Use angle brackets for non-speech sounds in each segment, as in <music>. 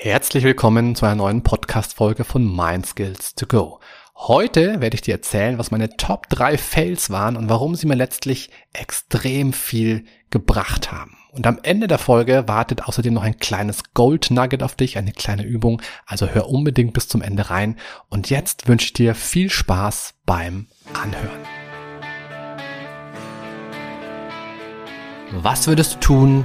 Herzlich willkommen zu einer neuen Podcast-Folge von Mind Skills to Go. Heute werde ich dir erzählen, was meine Top 3 Fails waren und warum sie mir letztlich extrem viel gebracht haben. Und am Ende der Folge wartet außerdem noch ein kleines Gold Nugget auf dich, eine kleine Übung. Also hör unbedingt bis zum Ende rein. Und jetzt wünsche ich dir viel Spaß beim Anhören. Was würdest du tun,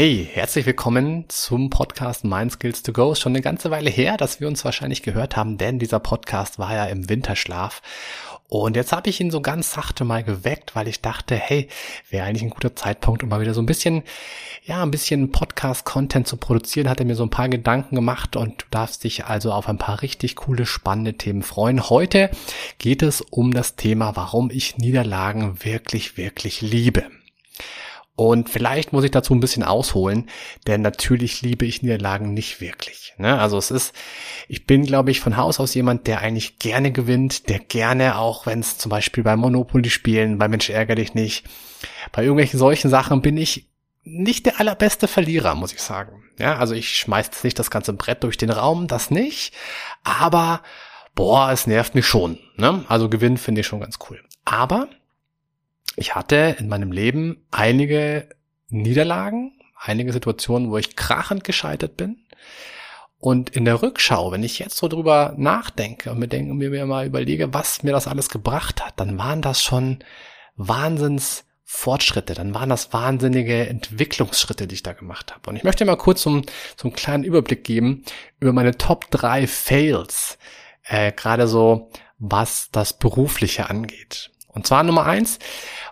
Hey, herzlich willkommen zum Podcast Mind Skills to Go. Ist schon eine ganze Weile her, dass wir uns wahrscheinlich gehört haben, denn dieser Podcast war ja im Winterschlaf. Und jetzt habe ich ihn so ganz sachte mal geweckt, weil ich dachte, hey, wäre eigentlich ein guter Zeitpunkt, um mal wieder so ein bisschen, ja, ein bisschen Podcast-Content zu produzieren. Hat er mir so ein paar Gedanken gemacht und du darfst dich also auf ein paar richtig coole, spannende Themen freuen. Heute geht es um das Thema, warum ich Niederlagen wirklich, wirklich liebe. Und vielleicht muss ich dazu ein bisschen ausholen, denn natürlich liebe ich Niederlagen nicht wirklich. Ne? Also es ist, ich bin, glaube ich, von Haus aus jemand, der eigentlich gerne gewinnt, der gerne, auch wenn es zum Beispiel bei Monopoly spielen, bei Mensch ärger dich nicht, bei irgendwelchen solchen Sachen bin ich nicht der allerbeste Verlierer, muss ich sagen. Ja, also ich schmeiß jetzt nicht das ganze Brett durch den Raum, das nicht, aber boah, es nervt mich schon. Ne? Also Gewinn finde ich schon ganz cool. Aber ich hatte in meinem Leben einige Niederlagen, einige Situationen, wo ich krachend gescheitert bin. Und in der Rückschau, wenn ich jetzt so drüber nachdenke und mir, denke, mir mal überlege, was mir das alles gebracht hat, dann waren das schon Wahnsinns Fortschritte, dann waren das wahnsinnige Entwicklungsschritte, die ich da gemacht habe. Und ich möchte mal kurz so, so einen kleinen Überblick geben über meine Top 3 Fails, äh, gerade so was das Berufliche angeht. Und zwar Nummer eins,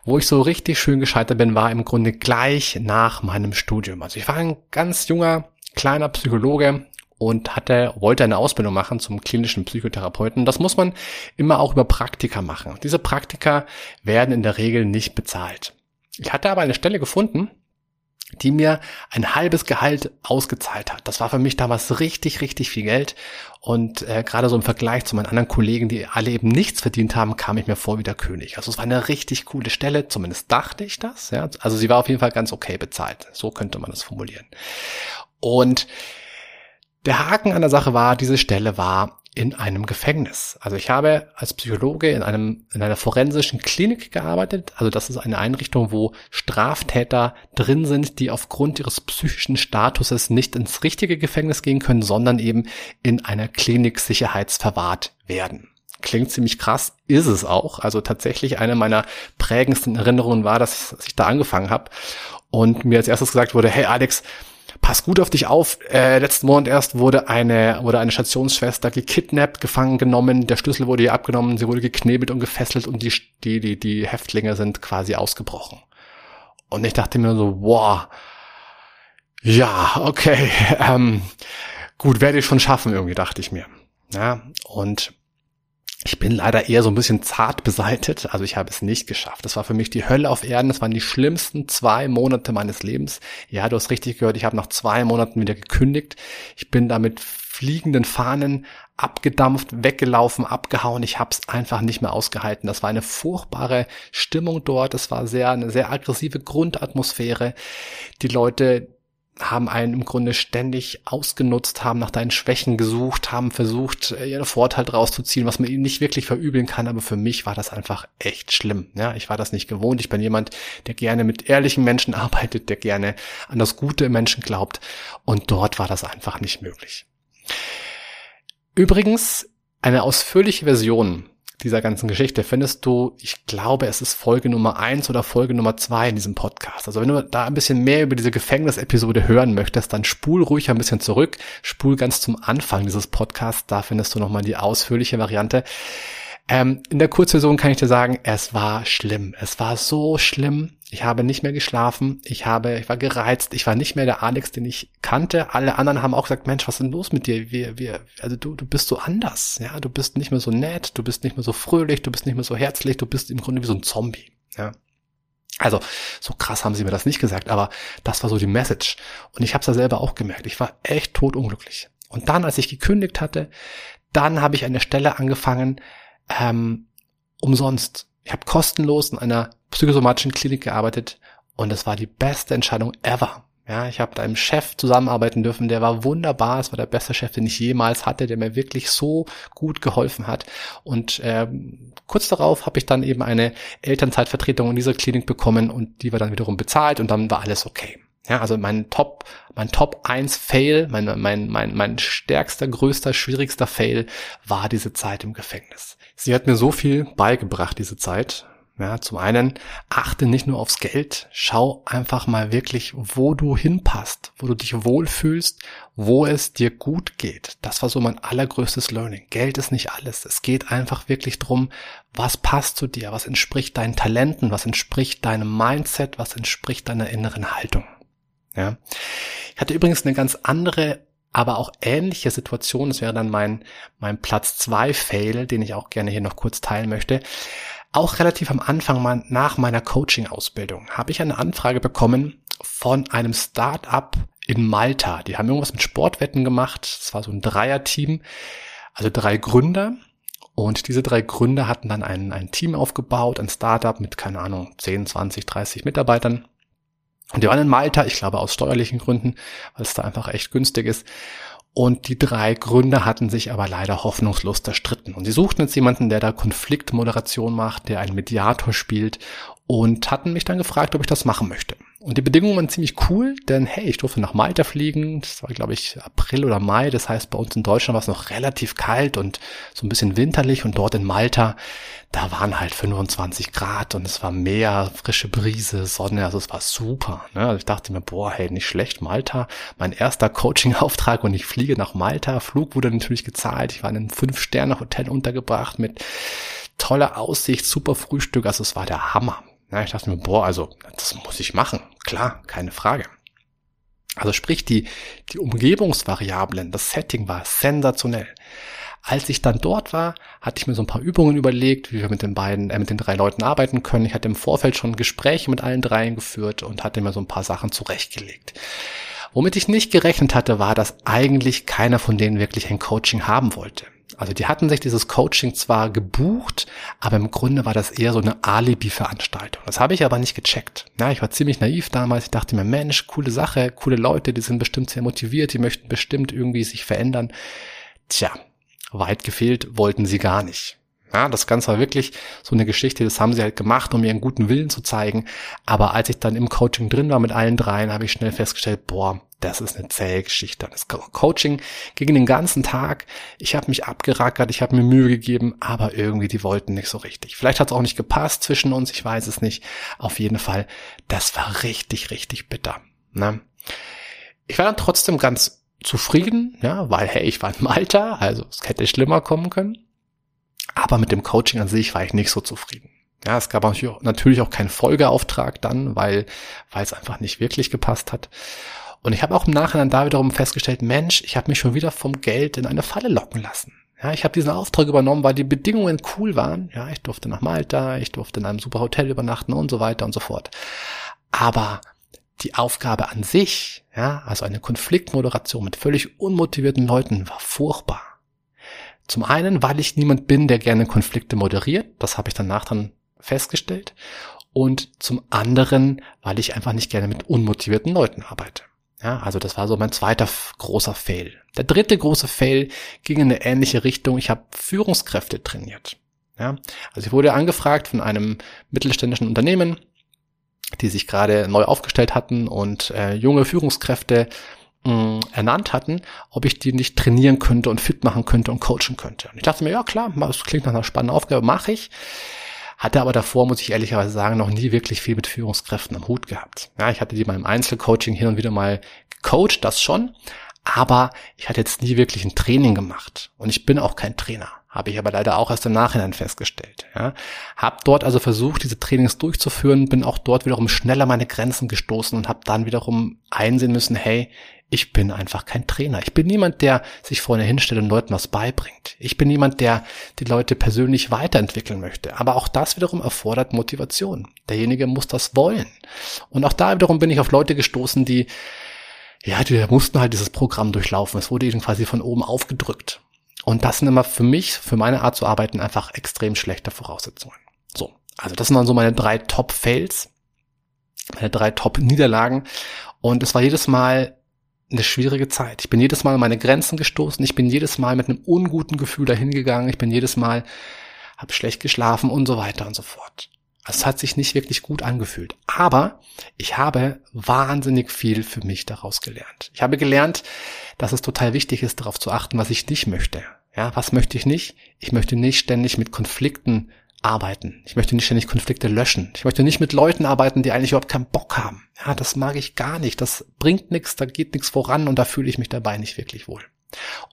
wo ich so richtig schön gescheitert bin, war im Grunde gleich nach meinem Studium. Also ich war ein ganz junger, kleiner Psychologe und hatte, wollte eine Ausbildung machen zum klinischen Psychotherapeuten. Das muss man immer auch über Praktika machen. Diese Praktika werden in der Regel nicht bezahlt. Ich hatte aber eine Stelle gefunden, die mir ein halbes Gehalt ausgezahlt hat. Das war für mich damals richtig, richtig viel Geld. Und äh, gerade so im Vergleich zu meinen anderen Kollegen, die alle eben nichts verdient haben, kam ich mir vor wie der König. Also es war eine richtig coole Stelle, zumindest dachte ich das. Ja? Also sie war auf jeden Fall ganz okay bezahlt. So könnte man das formulieren. Und der Haken an der Sache war, diese Stelle war in einem Gefängnis. Also ich habe als Psychologe in einem, in einer forensischen Klinik gearbeitet. Also das ist eine Einrichtung, wo Straftäter drin sind, die aufgrund ihres psychischen Statuses nicht ins richtige Gefängnis gehen können, sondern eben in einer Klinik sicherheitsverwahrt werden. Klingt ziemlich krass, ist es auch. Also tatsächlich eine meiner prägendsten Erinnerungen war, dass ich da angefangen habe und mir als erstes gesagt wurde, hey Alex, pass gut auf dich auf. Äh, letzten Monat erst wurde eine, wurde eine Stationsschwester gekidnappt, gefangen genommen, der Schlüssel wurde ihr abgenommen, sie wurde geknebelt und gefesselt und die, die, die, die Häftlinge sind quasi ausgebrochen. Und ich dachte mir so, wow, ja, okay, <laughs> ähm, gut, werde ich schon schaffen, irgendwie, dachte ich mir. Ja, und ich bin leider eher so ein bisschen zart beseitet, also ich habe es nicht geschafft. Das war für mich die Hölle auf Erden, das waren die schlimmsten zwei Monate meines Lebens. Ja, du hast richtig gehört, ich habe nach zwei Monaten wieder gekündigt. Ich bin da mit fliegenden Fahnen abgedampft, weggelaufen, abgehauen. Ich habe es einfach nicht mehr ausgehalten. Das war eine furchtbare Stimmung dort. Es war sehr eine sehr aggressive Grundatmosphäre. Die Leute haben einen im Grunde ständig ausgenutzt, haben nach deinen Schwächen gesucht, haben versucht, äh, ihren Vorteil draus zu ziehen, was man ihnen nicht wirklich verübeln kann, aber für mich war das einfach echt schlimm. Ja, ich war das nicht gewohnt. Ich bin jemand, der gerne mit ehrlichen Menschen <laughs> arbeitet, der gerne an das Gute im Menschen glaubt und dort war das einfach nicht möglich. Übrigens, eine ausführliche Version dieser ganzen Geschichte findest du, ich glaube, es ist Folge Nummer eins oder Folge Nummer zwei in diesem Podcast. Also wenn du da ein bisschen mehr über diese Gefängnisepisode hören möchtest, dann spul ruhig ein bisschen zurück, spul ganz zum Anfang dieses Podcasts, da findest du nochmal die ausführliche Variante. Ähm, in der Kurzversion kann ich dir sagen, es war schlimm. Es war so schlimm. Ich habe nicht mehr geschlafen. Ich habe, ich war gereizt. Ich war nicht mehr der Alex, den ich kannte. Alle anderen haben auch gesagt, Mensch, was ist denn los mit dir? Wir, wir, also du, du bist so anders. Ja, du bist nicht mehr so nett. Du bist nicht mehr so fröhlich. Du bist nicht mehr so herzlich. Du bist im Grunde wie so ein Zombie. Ja. Also, so krass haben sie mir das nicht gesagt, aber das war so die Message. Und ich habe es ja selber auch gemerkt. Ich war echt totunglücklich. Und dann, als ich gekündigt hatte, dann habe ich eine Stelle angefangen, ähm, umsonst. Ich habe kostenlos in einer psychosomatischen Klinik gearbeitet und es war die beste Entscheidung ever. Ja, ich habe da einem Chef zusammenarbeiten dürfen, der war wunderbar, es war der beste Chef, den ich jemals hatte, der mir wirklich so gut geholfen hat. Und ähm, kurz darauf habe ich dann eben eine Elternzeitvertretung in dieser Klinik bekommen und die war dann wiederum bezahlt und dann war alles okay. Ja, also mein Top, mein Top 1 Fail, mein, mein, mein, mein stärkster, größter, schwierigster Fail war diese Zeit im Gefängnis. Sie hat mir so viel beigebracht, diese Zeit. Ja, zum einen achte nicht nur aufs Geld, schau einfach mal wirklich, wo du hinpasst, wo du dich wohlfühlst, wo es dir gut geht. Das war so mein allergrößtes Learning. Geld ist nicht alles. Es geht einfach wirklich drum, was passt zu dir, was entspricht deinen Talenten, was entspricht deinem Mindset, was entspricht deiner inneren Haltung. Ja. Ich hatte übrigens eine ganz andere, aber auch ähnliche Situation. Das wäre dann mein, mein Platz zwei Fail, den ich auch gerne hier noch kurz teilen möchte. Auch relativ am Anfang nach meiner Coaching-Ausbildung habe ich eine Anfrage bekommen von einem Start-up in Malta. Die haben irgendwas mit Sportwetten gemacht. Es war so ein Dreier-Team, also drei Gründer. Und diese drei Gründer hatten dann ein, ein Team aufgebaut, ein Startup mit, keine Ahnung, 10, 20, 30 Mitarbeitern. Und die waren in Malta, ich glaube aus steuerlichen Gründen, weil es da einfach echt günstig ist. Und die drei Gründer hatten sich aber leider hoffnungslos zerstritten. Und sie suchten jetzt jemanden, der da Konfliktmoderation macht, der einen Mediator spielt und hatten mich dann gefragt, ob ich das machen möchte. Und die Bedingungen waren ziemlich cool, denn hey, ich durfte nach Malta fliegen. Das war, glaube ich, April oder Mai. Das heißt, bei uns in Deutschland war es noch relativ kalt und so ein bisschen winterlich. Und dort in Malta, da waren halt 25 Grad und es war Meer, frische Brise, Sonne. Also es war super. Ne? Also ich dachte mir, boah, hey, nicht schlecht, Malta. Mein erster Coaching-Auftrag und ich fliege nach Malta. Flug wurde natürlich gezahlt. Ich war in einem Fünf-Sterne-Hotel untergebracht mit toller Aussicht, super Frühstück. Also es war der Hammer. Ja, ich dachte mir, boah, also das muss ich machen. Klar, keine Frage. Also sprich, die, die Umgebungsvariablen, das Setting war sensationell. Als ich dann dort war, hatte ich mir so ein paar Übungen überlegt, wie wir mit den beiden, äh, mit den drei Leuten arbeiten können. Ich hatte im Vorfeld schon Gespräche mit allen dreien geführt und hatte mir so ein paar Sachen zurechtgelegt. Womit ich nicht gerechnet hatte, war, dass eigentlich keiner von denen wirklich ein Coaching haben wollte. Also die hatten sich dieses Coaching zwar gebucht, aber im Grunde war das eher so eine Alibi-Veranstaltung. Das habe ich aber nicht gecheckt. Ja, ich war ziemlich naiv damals. Ich dachte mir, Mensch, coole Sache, coole Leute, die sind bestimmt sehr motiviert, die möchten bestimmt irgendwie sich verändern. Tja, weit gefehlt wollten sie gar nicht. Ja, das Ganze war wirklich so eine Geschichte, das haben sie halt gemacht, um ihren guten Willen zu zeigen. Aber als ich dann im Coaching drin war mit allen dreien, habe ich schnell festgestellt, boah, das ist eine zähe Geschichte. Das Coaching ging den ganzen Tag. Ich habe mich abgerackert, ich habe mir Mühe gegeben, aber irgendwie die wollten nicht so richtig. Vielleicht hat es auch nicht gepasst zwischen uns, ich weiß es nicht. Auf jeden Fall, das war richtig, richtig bitter. Ne? Ich war dann trotzdem ganz zufrieden, ja, weil hey, ich war in Malta, also es hätte schlimmer kommen können. Aber mit dem Coaching an sich war ich nicht so zufrieden. Ja, es gab natürlich auch keinen Folgeauftrag dann, weil, weil es einfach nicht wirklich gepasst hat. Und ich habe auch im Nachhinein da wiederum festgestellt, Mensch, ich habe mich schon wieder vom Geld in eine Falle locken lassen. Ja, ich habe diesen Auftrag übernommen, weil die Bedingungen cool waren. Ja, ich durfte nach Malta, ich durfte in einem super Hotel übernachten und so weiter und so fort. Aber die Aufgabe an sich, ja, also eine Konfliktmoderation mit völlig unmotivierten Leuten war furchtbar. Zum einen, weil ich niemand bin, der gerne Konflikte moderiert. Das habe ich danach dann festgestellt. Und zum anderen, weil ich einfach nicht gerne mit unmotivierten Leuten arbeite. Ja, also das war so mein zweiter großer Fail. Der dritte große Fail ging in eine ähnliche Richtung. Ich habe Führungskräfte trainiert. Ja, also ich wurde angefragt von einem mittelständischen Unternehmen, die sich gerade neu aufgestellt hatten und äh, junge Führungskräfte mh, ernannt hatten, ob ich die nicht trainieren könnte und fit machen könnte und coachen könnte. Und ich dachte mir, ja klar, das klingt nach einer spannenden Aufgabe, mache ich. Hatte aber davor, muss ich ehrlicherweise sagen, noch nie wirklich viel mit Führungskräften am Hut gehabt. Ja, ich hatte die mal im Einzelcoaching hin und wieder mal gecoacht, das schon. Aber ich hatte jetzt nie wirklich ein Training gemacht. Und ich bin auch kein Trainer. Habe ich aber leider auch erst im Nachhinein festgestellt. Ja. Hab dort also versucht, diese Trainings durchzuführen, bin auch dort wiederum schneller meine Grenzen gestoßen und habe dann wiederum einsehen müssen, hey, ich bin einfach kein Trainer. Ich bin niemand, der sich vorne hinstellt und Leuten was beibringt. Ich bin niemand, der die Leute persönlich weiterentwickeln möchte. Aber auch das wiederum erfordert Motivation. Derjenige muss das wollen. Und auch da wiederum bin ich auf Leute gestoßen, die ja, die mussten halt dieses Programm durchlaufen. Es wurde ihnen quasi von oben aufgedrückt. Und das sind immer für mich, für meine Art zu arbeiten, einfach extrem schlechte Voraussetzungen. So, also das sind dann so meine drei Top-Fails, meine drei Top-Niederlagen. Und es war jedes Mal eine schwierige Zeit. Ich bin jedes Mal an meine Grenzen gestoßen. Ich bin jedes Mal mit einem unguten Gefühl dahingegangen. Ich bin jedes Mal, habe schlecht geschlafen und so weiter und so fort. Also es hat sich nicht wirklich gut angefühlt. Aber ich habe wahnsinnig viel für mich daraus gelernt. Ich habe gelernt, dass es total wichtig ist, darauf zu achten, was ich nicht möchte. Ja, was möchte ich nicht? Ich möchte nicht ständig mit Konflikten arbeiten. Ich möchte nicht ständig Konflikte löschen. Ich möchte nicht mit Leuten arbeiten, die eigentlich überhaupt keinen Bock haben. Ja, das mag ich gar nicht. Das bringt nichts, da geht nichts voran und da fühle ich mich dabei nicht wirklich wohl.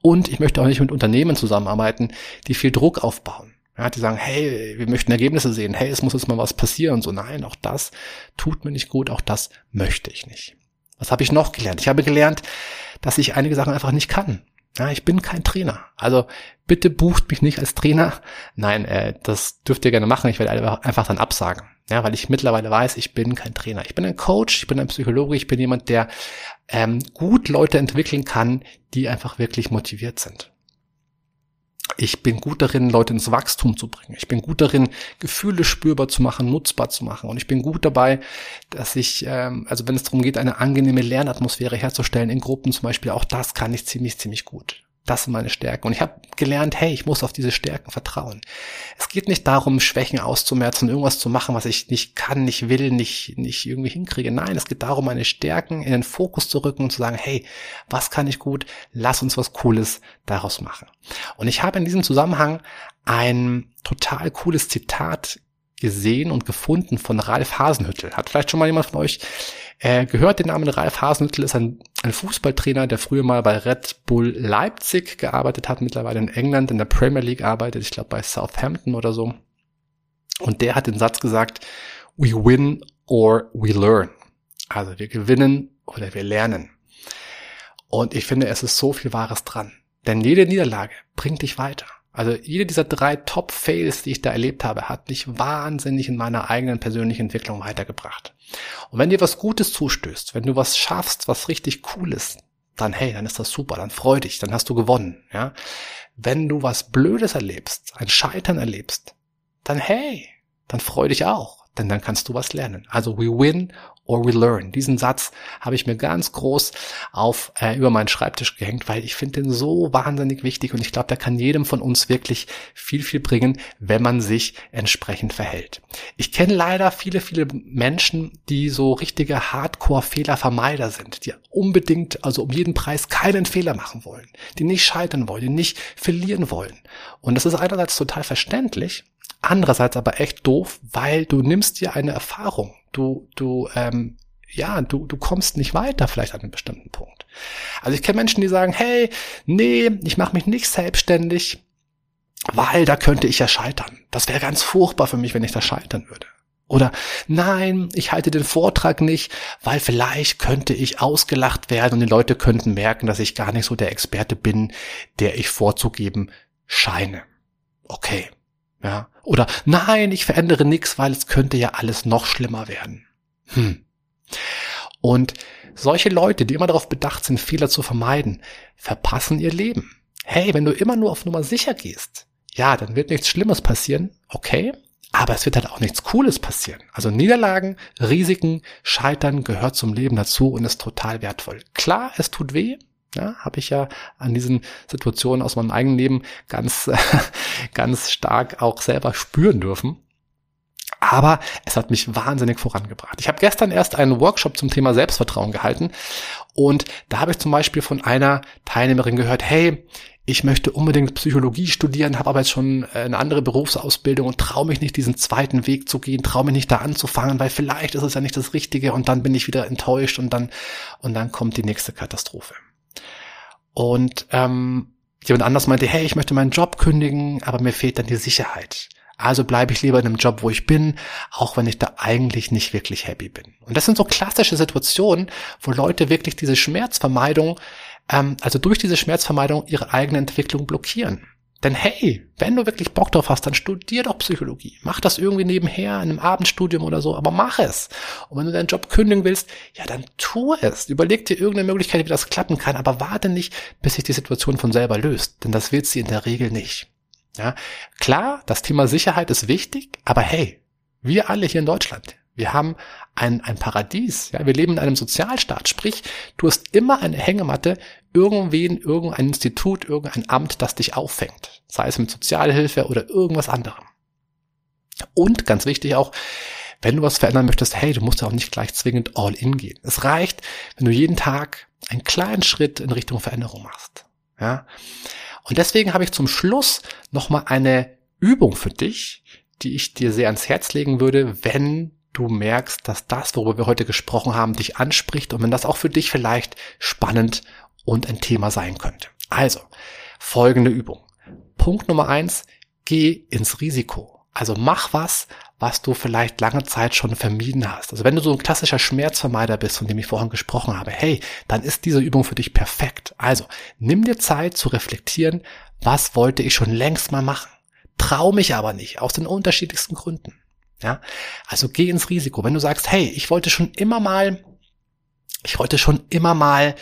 Und ich möchte auch nicht mit Unternehmen zusammenarbeiten, die viel Druck aufbauen. Ja, die sagen, hey, wir möchten Ergebnisse sehen. Hey, es muss jetzt mal was passieren. So, nein, auch das tut mir nicht gut. Auch das möchte ich nicht. Was habe ich noch gelernt? Ich habe gelernt, dass ich einige Sachen einfach nicht kann. Ja, ich bin kein Trainer. Also bitte bucht mich nicht als Trainer. Nein, äh, das dürft ihr gerne machen. Ich werde einfach dann absagen. Ja, weil ich mittlerweile weiß, ich bin kein Trainer. Ich bin ein Coach, ich bin ein Psychologe, ich bin jemand, der ähm, gut Leute entwickeln kann, die einfach wirklich motiviert sind. Ich bin gut darin, Leute ins Wachstum zu bringen. Ich bin gut darin, Gefühle spürbar zu machen, nutzbar zu machen. Und ich bin gut dabei, dass ich, ähm, also wenn es darum geht, eine angenehme Lernatmosphäre herzustellen in Gruppen zum Beispiel, auch das kann ich ziemlich, ziemlich gut. Das sind meine Stärken. Und ich habe gelernt, hey, ich muss auf diese Stärken vertrauen. Es geht nicht darum, Schwächen auszumerzen, irgendwas zu machen, was ich nicht kann, nicht will, nicht, nicht irgendwie hinkriege. Nein, es geht darum, meine Stärken in den Fokus zu rücken und zu sagen, hey, was kann ich gut? Lass uns was Cooles daraus machen. Und ich habe in diesem Zusammenhang ein total cooles Zitat gesehen und gefunden von Ralf Hasenhüttel. Hat vielleicht schon mal jemand von euch äh, gehört den Namen Ralf Hasenhüttl, ist ein, ein Fußballtrainer, der früher mal bei Red Bull Leipzig gearbeitet hat, mittlerweile in England in der Premier League arbeitet, ich glaube bei Southampton oder so. Und der hat den Satz gesagt, we win or we learn. Also wir gewinnen oder wir lernen. Und ich finde, es ist so viel Wahres dran. Denn jede Niederlage bringt dich weiter. Also jede dieser drei Top-Fails, die ich da erlebt habe, hat mich wahnsinnig in meiner eigenen persönlichen Entwicklung weitergebracht. Und wenn dir was Gutes zustößt, wenn du was schaffst, was richtig cool ist, dann hey, dann ist das super, dann freu dich, dann hast du gewonnen, ja. Wenn du was Blödes erlebst, ein Scheitern erlebst, dann hey, dann freu dich auch, denn dann kannst du was lernen. Also we win or we learn. Diesen Satz habe ich mir ganz groß auf äh, über meinen Schreibtisch gehängt, weil ich finde den so wahnsinnig wichtig und ich glaube, der kann jedem von uns wirklich viel, viel bringen, wenn man sich entsprechend verhält. Ich kenne leider viele, viele Menschen, die so richtige Hardcore-Fehlervermeider sind, die unbedingt, also um jeden Preis keinen Fehler machen wollen, die nicht scheitern wollen, die nicht verlieren wollen. Und das ist einerseits total verständlich, andererseits aber echt doof, weil du nimmst dir eine Erfahrung du, du, ähm, ja, du, du kommst nicht weiter vielleicht an einem bestimmten Punkt. Also ich kenne Menschen, die sagen, hey, nee, ich mache mich nicht selbstständig, weil da könnte ich ja scheitern. Das wäre ganz furchtbar für mich, wenn ich da scheitern würde. Oder nein, ich halte den Vortrag nicht, weil vielleicht könnte ich ausgelacht werden und die Leute könnten merken, dass ich gar nicht so der Experte bin, der ich vorzugeben scheine. Okay, ja. Oder nein, ich verändere nichts, weil es könnte ja alles noch schlimmer werden. Hm. Und solche Leute, die immer darauf bedacht sind, Fehler zu vermeiden, verpassen ihr Leben. Hey, wenn du immer nur auf Nummer sicher gehst, ja, dann wird nichts Schlimmes passieren, okay, aber es wird halt auch nichts Cooles passieren. Also Niederlagen, Risiken, Scheitern gehört zum Leben dazu und ist total wertvoll. Klar, es tut weh, ja, habe ich ja an diesen Situationen aus meinem eigenen Leben ganz, <laughs> ganz stark auch selber spüren dürfen. Aber es hat mich wahnsinnig vorangebracht. Ich habe gestern erst einen Workshop zum Thema Selbstvertrauen gehalten und da habe ich zum Beispiel von einer Teilnehmerin gehört, hey, ich möchte unbedingt Psychologie studieren, habe aber jetzt schon äh, eine andere Berufsausbildung und traue mich nicht, diesen zweiten Weg zu gehen, traue mich nicht da anzufangen, weil vielleicht ist es ja nicht das Richtige und dann bin ich wieder enttäuscht und dann, und dann kommt die nächste Katastrophe. Und ähm, Jemand anders meinte, hey, ich möchte meinen Job kündigen, aber mir fehlt dann die Sicherheit. Also bleibe ich lieber in einem Job, wo ich bin, auch wenn ich da eigentlich nicht wirklich happy bin. Und das sind so klassische Situationen, wo Leute wirklich diese Schmerzvermeidung, ähm, also durch diese Schmerzvermeidung ihre eigene Entwicklung blockieren. Denn hey, wenn du wirklich Bock drauf hast, dann studier doch Psychologie. Mach das irgendwie nebenher in einem Abendstudium oder so, aber mach es. Und wenn du deinen Job kündigen willst, ja, dann tu es. Überleg dir irgendeine Möglichkeit, wie das klappen kann, aber warte nicht, bis sich die Situation von selber löst. Denn das wird sie in der Regel nicht. Ja, klar, das Thema Sicherheit ist wichtig, aber hey, wir alle hier in Deutschland, wir haben ein, ein Paradies. Ja, wir leben in einem Sozialstaat. Sprich, du hast immer eine Hängematte, irgendwen, irgendein Institut, irgendein Amt, das dich auffängt. Sei es mit Sozialhilfe oder irgendwas anderem. Und ganz wichtig auch, wenn du was verändern möchtest, hey, du musst ja auch nicht gleich zwingend all in gehen. Es reicht, wenn du jeden Tag einen kleinen Schritt in Richtung Veränderung machst. Ja. Und deswegen habe ich zum Schluss nochmal eine Übung für dich, die ich dir sehr ans Herz legen würde, wenn du merkst, dass das, worüber wir heute gesprochen haben, dich anspricht und wenn das auch für dich vielleicht spannend und ein Thema sein könnte. Also, folgende Übung. Punkt Nummer eins, geh ins Risiko. Also mach was, was du vielleicht lange Zeit schon vermieden hast. Also wenn du so ein klassischer Schmerzvermeider bist, von dem ich vorhin gesprochen habe, hey, dann ist diese Übung für dich perfekt. Also nimm dir Zeit zu reflektieren, was wollte ich schon längst mal machen. Trau mich aber nicht, aus den unterschiedlichsten Gründen. Ja, also geh ins Risiko. Wenn du sagst, hey, ich wollte schon immer mal, ich wollte schon immer mal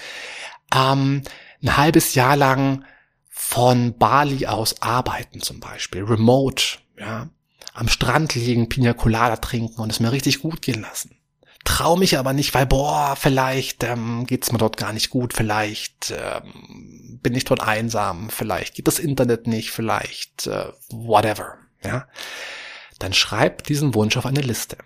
ähm, ein halbes Jahr lang von Bali aus arbeiten zum Beispiel, remote, ja, am Strand liegen, Pina Colada trinken und es mir richtig gut gehen lassen. Trau mich aber nicht, weil boah, vielleicht ähm, geht's mir dort gar nicht gut, vielleicht ähm, bin ich dort einsam, vielleicht geht das Internet nicht, vielleicht äh, whatever, ja. Dann schreib diesen Wunsch auf eine Liste.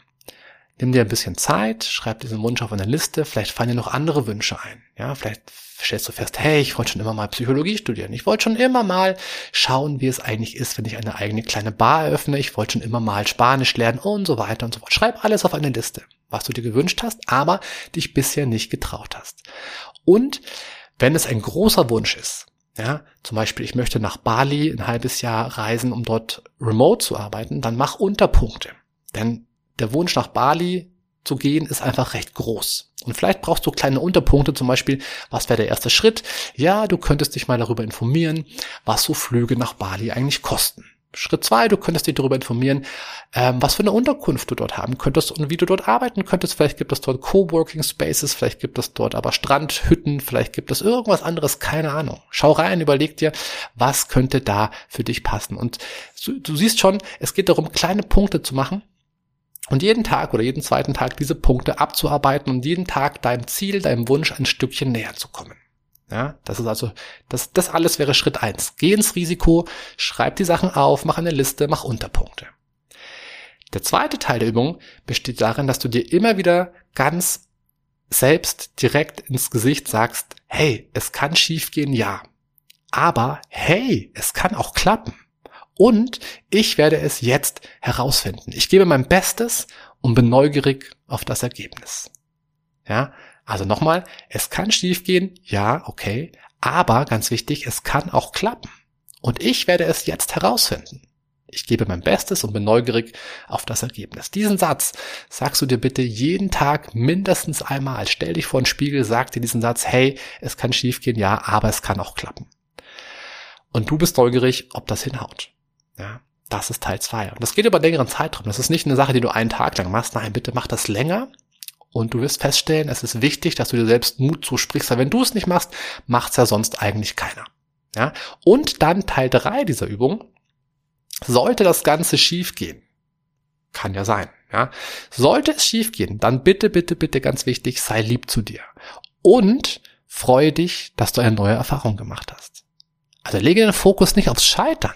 Nimm dir ein bisschen Zeit, schreib diesen Wunsch auf eine Liste, vielleicht fallen dir noch andere Wünsche ein. Ja, vielleicht stellst du fest, hey, ich wollte schon immer mal Psychologie studieren. Ich wollte schon immer mal schauen, wie es eigentlich ist, wenn ich eine eigene kleine Bar eröffne. Ich wollte schon immer mal Spanisch lernen und so weiter und so fort. Schreib alles auf eine Liste, was du dir gewünscht hast, aber dich bisher nicht getraut hast. Und wenn es ein großer Wunsch ist, ja, zum Beispiel, ich möchte nach Bali ein halbes Jahr reisen, um dort remote zu arbeiten, dann mach Unterpunkte. Denn der Wunsch nach Bali zu gehen ist einfach recht groß. Und vielleicht brauchst du kleine Unterpunkte, zum Beispiel, was wäre der erste Schritt? Ja, du könntest dich mal darüber informieren, was so Flüge nach Bali eigentlich kosten. Schritt zwei, du könntest dich darüber informieren, ähm, was für eine Unterkunft du dort haben könntest und wie du dort arbeiten könntest. Vielleicht gibt es dort Coworking Spaces, vielleicht gibt es dort aber Strandhütten, vielleicht gibt es irgendwas anderes, keine Ahnung. Schau rein, überleg dir, was könnte da für dich passen. Und du, du siehst schon, es geht darum, kleine Punkte zu machen, und jeden Tag oder jeden zweiten Tag diese Punkte abzuarbeiten und jeden Tag deinem Ziel, deinem Wunsch ein Stückchen näher zu kommen. Ja, das ist also, das, das alles wäre Schritt eins. Geh ins Risiko, schreib die Sachen auf, mach eine Liste, mach Unterpunkte. Der zweite Teil der Übung besteht darin, dass du dir immer wieder ganz selbst direkt ins Gesicht sagst, hey, es kann schiefgehen, ja. Aber hey, es kann auch klappen. Und ich werde es jetzt herausfinden. Ich gebe mein Bestes und bin neugierig auf das Ergebnis. Ja, also nochmal, es kann schiefgehen, ja, okay, aber ganz wichtig, es kann auch klappen. Und ich werde es jetzt herausfinden. Ich gebe mein Bestes und bin neugierig auf das Ergebnis. Diesen Satz sagst du dir bitte jeden Tag mindestens einmal. Stell dich vor den Spiegel, sag dir diesen Satz, hey, es kann schiefgehen, ja, aber es kann auch klappen. Und du bist neugierig, ob das hinhaut. Ja, das ist Teil zwei. Und das geht über längeren Zeitraum. Das ist nicht eine Sache, die du einen Tag lang machst. Nein, bitte mach das länger. Und du wirst feststellen, es ist wichtig, dass du dir selbst Mut zusprichst, weil wenn du es nicht machst, macht's ja sonst eigentlich keiner. Ja? Und dann Teil drei dieser Übung. Sollte das Ganze schiefgehen, kann ja sein, ja. Sollte es schiefgehen, dann bitte, bitte, bitte ganz wichtig, sei lieb zu dir. Und freue dich, dass du eine neue Erfahrung gemacht hast. Also lege den Fokus nicht aufs Scheitern,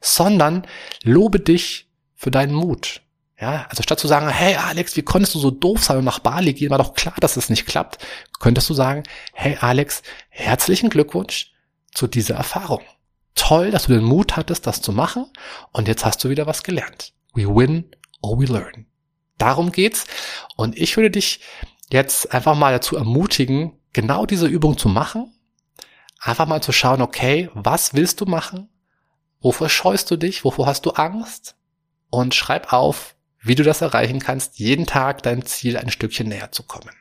sondern lobe dich für deinen Mut. Ja, also statt zu sagen, hey Alex, wie konntest du so doof sein und nach Bali gehen, war doch klar, dass es nicht klappt, könntest du sagen, hey Alex, herzlichen Glückwunsch zu dieser Erfahrung. Toll, dass du den Mut hattest, das zu machen und jetzt hast du wieder was gelernt. We win or we learn. Darum geht's und ich würde dich jetzt einfach mal dazu ermutigen, genau diese Übung zu machen einfach mal zu schauen, okay, was willst du machen? Wovor scheust du dich? Wovor hast du Angst? Und schreib auf, wie du das erreichen kannst, jeden Tag deinem Ziel ein Stückchen näher zu kommen.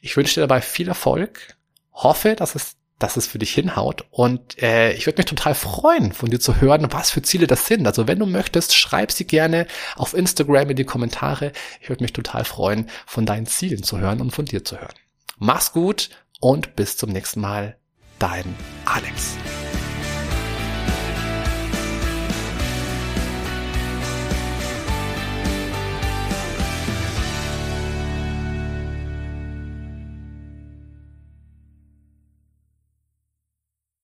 Ich wünsche dir dabei viel Erfolg, hoffe, dass es dass es für dich hinhaut. Und äh, ich würde mich total freuen, von dir zu hören, was für Ziele das sind. Also wenn du möchtest, schreib sie gerne auf Instagram in die Kommentare. Ich würde mich total freuen, von deinen Zielen zu hören und von dir zu hören. Mach's gut und bis zum nächsten Mal. Dein Alex.